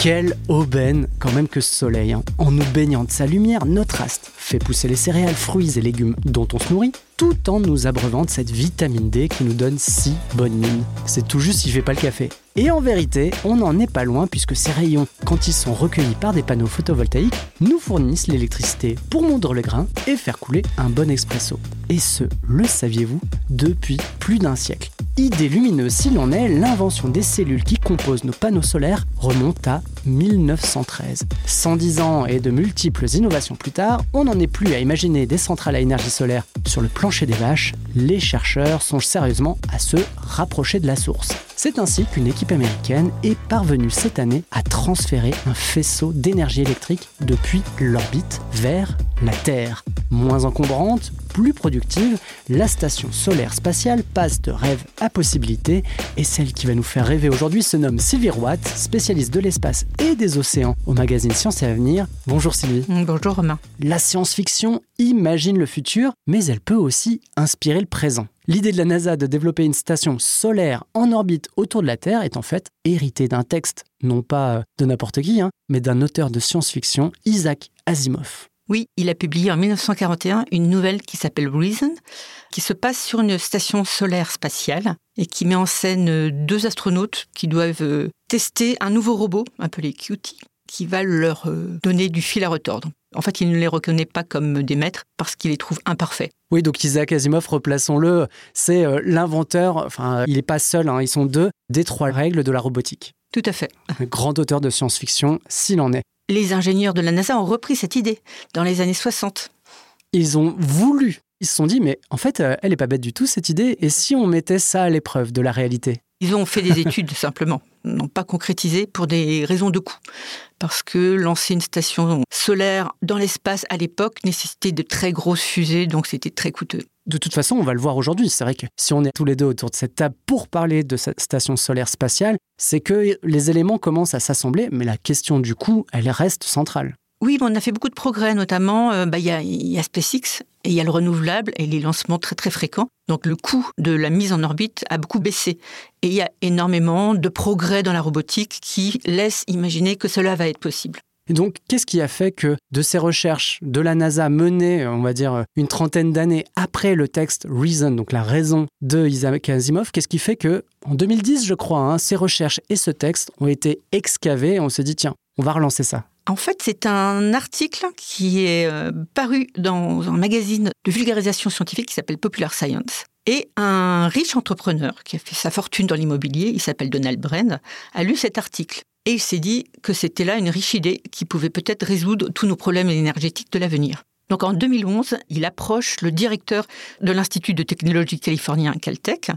Quelle aubaine quand même que ce soleil. hein. En nous baignant de sa lumière, notre astre fait pousser les céréales, fruits et légumes dont on se nourrit, tout en nous abreuvant de cette vitamine D qui nous donne si bonne mine. C'est tout juste s'il fait pas le café. Et en vérité, on n'en est pas loin puisque ces rayons, quand ils sont recueillis par des panneaux photovoltaïques, nous fournissent l'électricité pour mondre le grain et faire couler un bon expresso. Et ce, le saviez-vous, depuis plus d'un siècle. Idée lumineuse s'il en est, l'invention des cellules qui composent nos panneaux solaires remonte à 1913. 110 ans et de multiples innovations plus tard, on n'en est plus à imaginer des centrales à énergie solaire sur le plancher des vaches, les chercheurs songent sérieusement à se rapprocher de la source. C'est ainsi qu'une équipe américaine est parvenue cette année à transférer un faisceau d'énergie électrique depuis l'orbite vers la Terre. Moins encombrante, plus productive, la station solaire spatiale passe de rêve à possibilité et celle qui va nous faire rêver aujourd'hui se nomme Sylvie Roat, spécialiste de l'espace et des océans au magazine Science et Avenir. Bonjour Sylvie. Bonjour Romain. La science-fiction imagine le futur, mais elle peut aussi inspirer le présent. L'idée de la NASA de développer une station solaire en orbite autour de la Terre est en fait héritée d'un texte, non pas de n'importe qui, hein, mais d'un auteur de science-fiction, Isaac Asimov. Oui, il a publié en 1941 une nouvelle qui s'appelle Reason, qui se passe sur une station solaire spatiale et qui met en scène deux astronautes qui doivent euh, tester un nouveau robot, appelé Cutie, qui va leur euh, donner du fil à retordre. En fait, il ne les reconnaît pas comme des maîtres parce qu'il les trouve imparfaits. Oui, donc Isaac Asimov, replaçons-le, c'est euh, l'inventeur, enfin, il n'est pas seul, hein, ils sont deux, des trois règles de la robotique. Tout à fait. Un grand auteur de science-fiction, s'il en est. Les ingénieurs de la NASA ont repris cette idée dans les années 60. Ils ont voulu, ils se sont dit, mais en fait, euh, elle n'est pas bête du tout, cette idée, et si on mettait ça à l'épreuve de la réalité? Ils ont fait des études simplement, n'ont pas concrétisé pour des raisons de coût. Parce que lancer une station solaire dans l'espace à l'époque nécessitait de très grosses fusées, donc c'était très coûteux. De toute façon, on va le voir aujourd'hui. C'est vrai que si on est tous les deux autour de cette table pour parler de cette station solaire spatiale, c'est que les éléments commencent à s'assembler, mais la question du coût, elle reste centrale. Oui, on a fait beaucoup de progrès, notamment euh, bah, il y, a, SpaceX et il y a le renouvelable et les lancements très très fréquents. Donc le coût de la mise en orbite a beaucoup baissé. Et il y a énormément de progrès dans la robotique qui laissent imaginer que cela va être possible. Et donc, qu'est-ce qui a fait que de ces recherches de la NASA menées, on va dire, une trentaine d'années après le texte Reason, donc la raison de Isaac Asimov, qu'est-ce qui fait que, en 2010, je crois, hein, ces recherches et ce texte ont été excavés et on s'est dit, tiens, on va relancer ça En fait, c'est un article qui est euh, paru dans un magazine de vulgarisation scientifique qui s'appelle Popular Science. Et un riche entrepreneur qui a fait sa fortune dans l'immobilier, il s'appelle Donald Brand, a lu cet article. Et il s'est dit que c'était là une riche idée qui pouvait peut-être résoudre tous nos problèmes énergétiques de l'avenir. Donc en 2011, il approche le directeur de l'Institut de technologie californien Caltech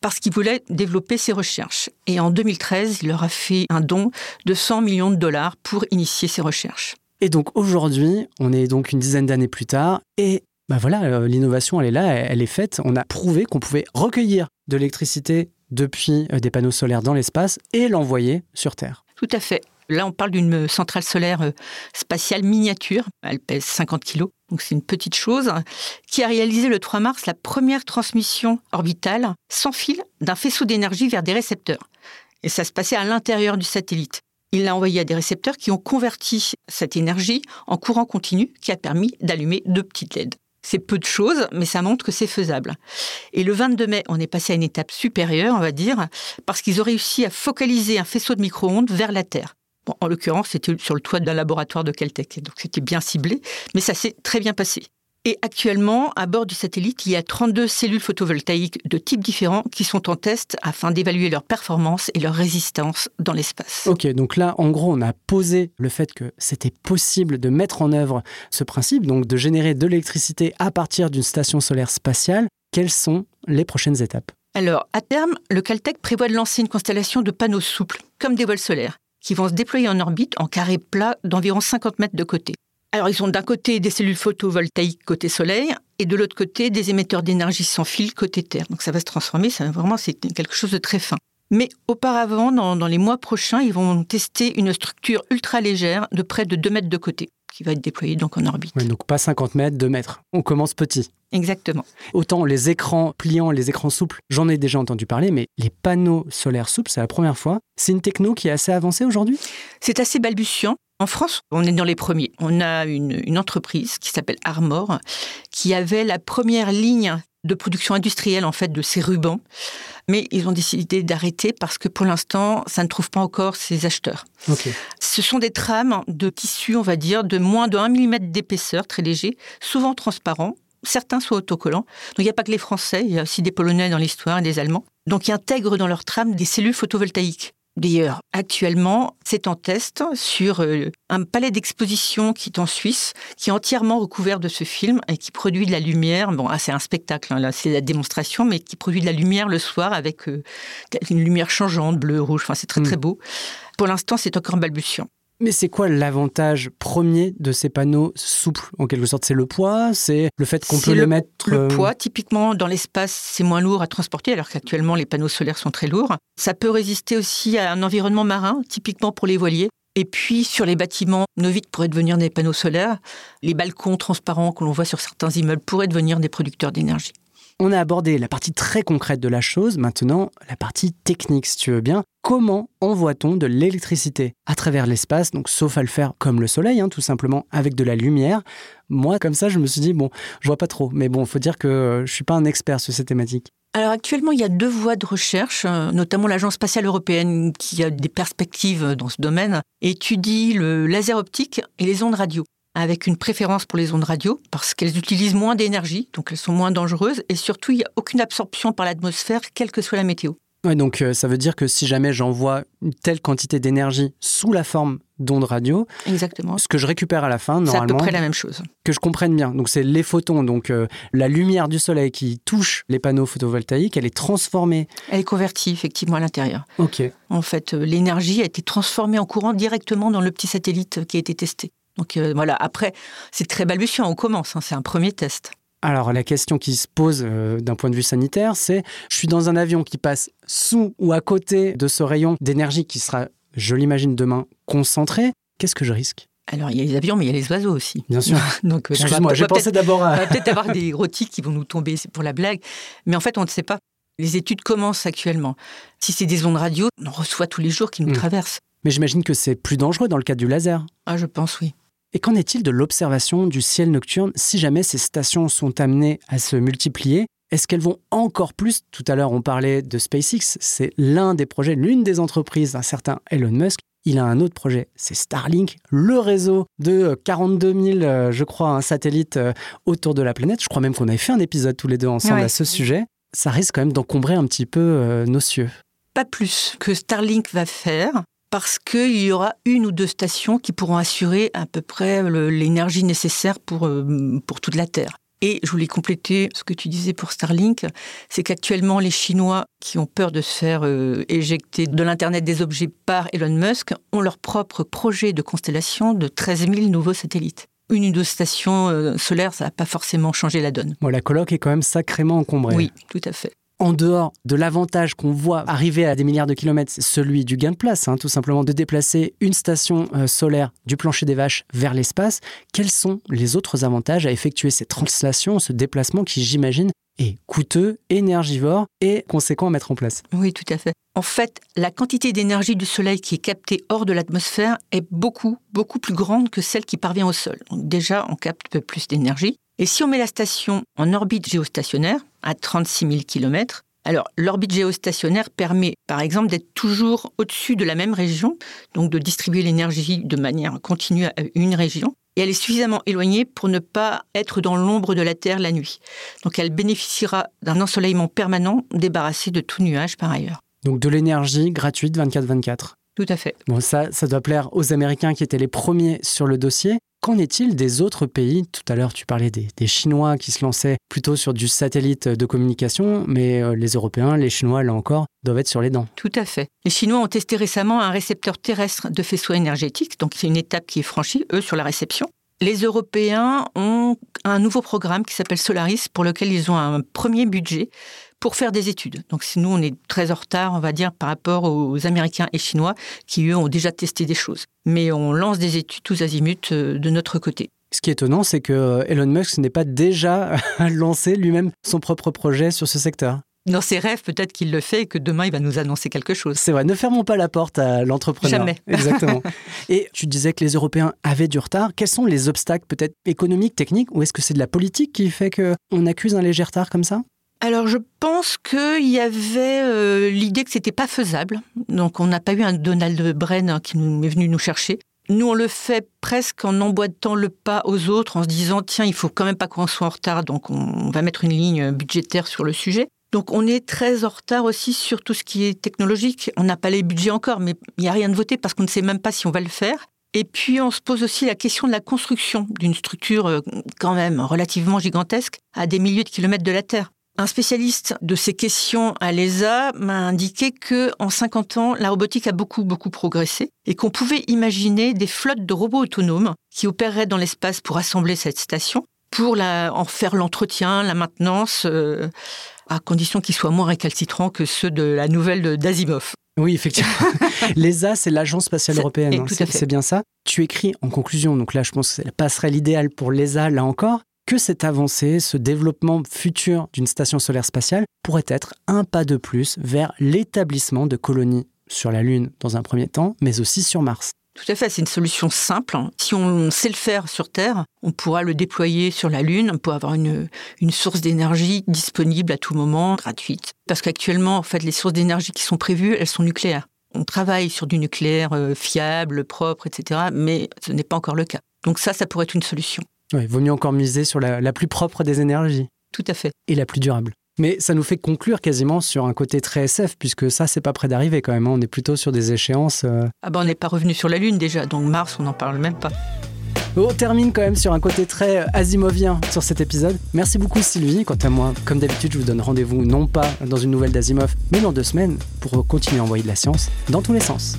parce qu'il voulait développer ses recherches. Et en 2013, il leur a fait un don de 100 millions de dollars pour initier ses recherches. Et donc aujourd'hui, on est donc une dizaine d'années plus tard, et bah voilà, euh, l'innovation, elle est là, elle, elle est faite. On a prouvé qu'on pouvait recueillir de l'électricité depuis euh, des panneaux solaires dans l'espace et l'envoyer sur Terre. Tout à fait. Là, on parle d'une centrale solaire euh, spatiale miniature. Elle pèse 50 kilos, donc c'est une petite chose, qui a réalisé le 3 mars la première transmission orbitale sans fil d'un faisceau d'énergie vers des récepteurs. Et ça se passait à l'intérieur du satellite. Il l'a envoyé à des récepteurs qui ont converti cette énergie en courant continu qui a permis d'allumer deux petites LED. C'est peu de choses, mais ça montre que c'est faisable. Et le 22 mai, on est passé à une étape supérieure, on va dire, parce qu'ils ont réussi à focaliser un faisceau de micro-ondes vers la Terre. Bon, en l'occurrence, c'était sur le toit d'un laboratoire de Caltech, donc c'était bien ciblé, mais ça s'est très bien passé. Et actuellement, à bord du satellite, il y a 32 cellules photovoltaïques de types différents qui sont en test afin d'évaluer leur performance et leur résistance dans l'espace. Ok, donc là, en gros, on a posé le fait que c'était possible de mettre en œuvre ce principe, donc de générer de l'électricité à partir d'une station solaire spatiale. Quelles sont les prochaines étapes? Alors, à terme, le Caltech prévoit de lancer une constellation de panneaux souples, comme des voiles solaires, qui vont se déployer en orbite en carré plat d'environ 50 mètres de côté. Alors, ils ont d'un côté des cellules photovoltaïques côté Soleil et de l'autre côté des émetteurs d'énergie sans fil côté Terre. Donc, ça va se transformer. Ça, vraiment, c'est quelque chose de très fin. Mais auparavant, dans, dans, les mois prochains, ils vont tester une structure ultra légère de près de 2 mètres de côté, qui va être déployée donc en orbite. Ouais, donc pas 50 mètres, 2 mètres. On commence petit. Exactement. Autant les écrans pliants, les écrans souples, j'en ai déjà entendu parler, mais les panneaux solaires souples, c'est la première fois. C'est une techno qui est assez avancée aujourd'hui? C'est assez balbutiant. En France, on est dans les premiers. On a une, une entreprise qui s'appelle Armor, qui avait la première ligne de production industrielle en fait de ces rubans, mais ils ont décidé d'arrêter parce que pour l'instant, ça ne trouve pas encore ses acheteurs. Ce sont des trames de tissu, on va dire, de moins de 1 mm d'épaisseur, très léger, souvent transparents. Certains sont autocollants. Donc il n'y a pas que les Français, il y a aussi des Polonais dans l'histoire et des Allemands. Donc ils intègrent dans leur trame des cellules photovoltaïques. D'ailleurs, actuellement, c'est en test sur euh, un palais d'exposition qui est en Suisse, qui est entièrement recouvert de ce film et qui produit de la lumière. Bon, ah, c'est un spectacle, hein, là, c'est la démonstration, mais qui produit de la lumière le soir avec euh, une lumière changeante, bleu, rouge. Enfin, c'est très, très beau. Pour l'instant, c'est encore balbutiant. Mais c'est quoi l'avantage premier de ces panneaux souples En quelque sorte, c'est le poids, c'est le fait qu'on peut le, les mettre. Le euh, poids, typiquement, dans l'espace, c'est moins lourd à transporter, alors qu'actuellement, les panneaux solaires sont très lourds. Ça peut résister aussi à un environnement marin, typiquement pour les voiliers. Et puis, sur les bâtiments, nos vitres pourraient devenir des panneaux solaires. Les balcons transparents que l'on voit sur certains immeubles pourraient devenir des producteurs d'énergie. On a abordé la partie très concrète de la chose, maintenant la partie technique, si tu veux bien. Comment envoie-t-on de l'électricité à travers l'espace, donc sauf à le faire comme le soleil, hein, tout simplement avec de la lumière? Moi, comme ça, je me suis dit, bon, je vois pas trop, mais bon, faut dire que euh, je suis pas un expert sur ces thématiques. Alors actuellement, il y a deux voies de recherche, euh, notamment l'Agence spatiale européenne qui a des perspectives dans ce domaine, étudie le laser optique et les ondes radio avec une préférence pour les ondes radio, parce qu'elles utilisent moins d'énergie, donc elles sont moins dangereuses, et surtout, il n'y a aucune absorption par l'atmosphère, quelle que soit la météo. Ouais, donc euh, ça veut dire que si jamais j'envoie une telle quantité d'énergie sous la forme d'ondes radio, Exactement. ce que je récupère à la fin, C'est à peu normalement, près la même chose. que je comprenne bien. Donc c'est les photons, donc euh, la lumière du soleil qui touche les panneaux photovoltaïques, elle est transformée. Elle est convertie effectivement à l'intérieur. Ok. En fait, euh, l'énergie a été transformée en courant directement dans le petit satellite qui a été testé. Donc euh, voilà, après, c'est très balbutiant, on commence, hein, c'est un premier test. Alors la question qui se pose euh, d'un point de vue sanitaire, c'est je suis dans un avion qui passe sous ou à côté de ce rayon d'énergie qui sera, je l'imagine demain, concentré. Qu'est-ce que je risque? Alors, il y a les avions, mais il y a les oiseaux aussi. Bien sûr. Donc, euh, on Excuse-moi, on j'ai pensé d'abord on à... va peut-être avoir des gros tiques qui vont nous tomber, pour la blague. Mais en fait, on ne sait pas. Les études commencent actuellement. Si c'est des ondes radio, on en reçoit tous les jours qui nous Mm. traversent. Mais j'imagine que c'est plus dangereux dans le cas du laser. Ah, je pense, oui. Et qu'en est-il de l'observation du ciel nocturne si jamais ces stations sont amenées à se multiplier? Est-ce qu'elles vont encore plus? Tout à l'heure, on parlait de SpaceX. C'est l'un des projets, l'une des entreprises d'un certain Elon Musk. Il a un autre projet, c'est Starlink, le réseau de euh, 42 000, euh, je crois, un satellite euh, autour de la planète. Je crois même qu'on avait fait un épisode tous les deux ensemble Ouais. à ce sujet. Ça risque quand même d'encombrer un petit peu euh, nos cieux. Pas plus que Starlink va faire, parce qu'il y aura une ou deux stations qui pourront assurer à peu près l'énergie nécessaire pour, euh, pour toute la Terre. Et je voulais compléter ce que tu disais pour Starlink, c'est qu'actuellement les Chinois qui ont peur de se faire euh, éjecter de l'Internet des objets par Elon Musk ont leur propre projet de constellation de 13 000 nouveaux satellites. Une ou deux stations euh, solaires, ça n'a pas forcément changé la donne. Bon, la coloc est quand même sacrément encombrée. Oui, tout à fait. En dehors de l'avantage qu'on voit arriver à des milliards de kilomètres, celui du gain de place, hein, tout simplement de déplacer une station euh, solaire du plancher des vaches vers l'espace, quels sont les autres avantages à effectuer cette translation, ce déplacement qui, j'imagine, est coûteux, énergivore et conséquent à mettre en place Oui, tout à fait. En fait, la quantité d'énergie du Soleil qui est captée hors de l'atmosphère est beaucoup, beaucoup plus grande que celle qui parvient au sol. Donc déjà, on capte un peu plus d'énergie. Et si on met la station en orbite géostationnaire, à 36 000 km, Alors, l'orbite géostationnaire permet, par exemple, d'être toujours au-dessus de la même région, donc de distribuer l'énergie de manière continue à une région. Et elle est suffisamment éloignée pour ne pas être dans l'ombre de la Terre la nuit. Donc, elle bénéficiera d'un ensoleillement permanent, débarrassé de tout nuage par ailleurs. Donc, de l'énergie gratuite 24-24. Tout à fait. Bon, ça, ça doit plaire aux Américains qui étaient les premiers sur le dossier. Qu'en est-il des autres pays? Tout à l'heure, tu parlais des, Chinois qui se lançaient plutôt sur du satellite de communication, mais euh, les Européens, les Chinois, là encore, doivent être sur les dents. Tout à fait. Les Chinois ont testé récemment un récepteur terrestre de faisceau énergétique, donc c'est une étape qui est franchie, eux, sur la réception. Les Européens ont un nouveau programme qui s'appelle Solaris, pour lequel ils ont un premier budget pour faire des études. Donc nous, on est très en retard, on va dire, par rapport aux Américains et Chinois qui, eux, ont déjà testé des choses. Mais on lance des études tous azimuts euh, de notre côté. Ce qui est étonnant, c'est que euh, Elon Musk n'est pas déjà lancé lui-même son propre projet sur ce secteur. Dans ses rêves, peut-être qu'il le fait et que demain, il va nous annoncer quelque chose. C'est vrai, ne fermons pas la porte à l'entrepreneur. Jamais. Exactement. et tu disais que les Européens avaient du retard. Quels sont les obstacles peut-être économiques, techniques, ou est-ce que c'est de la politique qui fait qu'on accuse un léger retard comme ça? Alors je pense qu'il y avait euh, l'idée que c'était pas faisable. Donc on n'a pas eu un Donald Bren qui nous, est venu nous chercher. Nous, on le fait presque en emboîtant le pas aux autres, en se disant tiens, il faut quand même pas qu'on soit en retard, donc on, va mettre une ligne budgétaire sur le sujet. Donc on est très en retard aussi sur tout ce qui est technologique. On n'a pas les budgets encore, mais il n'y a rien de voté parce qu'on ne sait même pas si on va le faire. Et puis on se pose aussi la question de la construction d'une structure euh, quand même relativement gigantesque à des milliers de kilomètres de la Terre. Un spécialiste de ces questions à l'ESA m'a indiqué que en 50 ans, la robotique a beaucoup beaucoup progressé et qu'on pouvait imaginer des flottes de robots autonomes qui opéreraient dans l'espace pour assembler cette station, pour la, en faire l'entretien, la maintenance, euh, à condition qu'ils soient moins récalcitrants que ceux de la nouvelle d'Asimov. Oui, effectivement. L'ESA, c'est l'Agence spatiale européenne. Hein, c'est bien ça. Tu écris en conclusion, donc là, je pense que c'est la passerelle idéale pour l'ESA, là encore que cette avancée, ce développement futur d'une station solaire spatiale pourrait être un pas de plus vers l'établissement de colonies sur la Lune dans un premier temps, mais aussi sur Mars. Tout à fait, c'est une solution simple. Si on sait le faire sur Terre, on pourra le déployer sur la Lune, on pourra avoir une, une source d'énergie disponible à tout moment, gratuite. Parce qu'actuellement, en fait, les sources d'énergie qui sont prévues, elles sont nucléaires. On travaille sur du nucléaire euh, fiable, propre, etc., mais ce n'est pas encore le cas. Donc ça, ça pourrait être une solution. Oui, vaut mieux encore miser sur la, plus propre des énergies. Tout à fait. Et la plus durable. Mais ça nous fait conclure quasiment sur un côté très SF, puisque ça, c'est pas près d'arriver quand même. Hein. On est plutôt sur des échéances. Euh, ah ben, on n'est pas revenu sur la Lune déjà, donc Mars, on n'en parle même pas. On termine quand même sur un côté très asimovien sur cet épisode. Merci beaucoup Sylvie. Quant à moi, comme d'habitude, je vous donne rendez-vous non pas dans une nouvelle d'Asimov, mais dans deux semaines pour continuer à envoyer de la science dans tous les sens.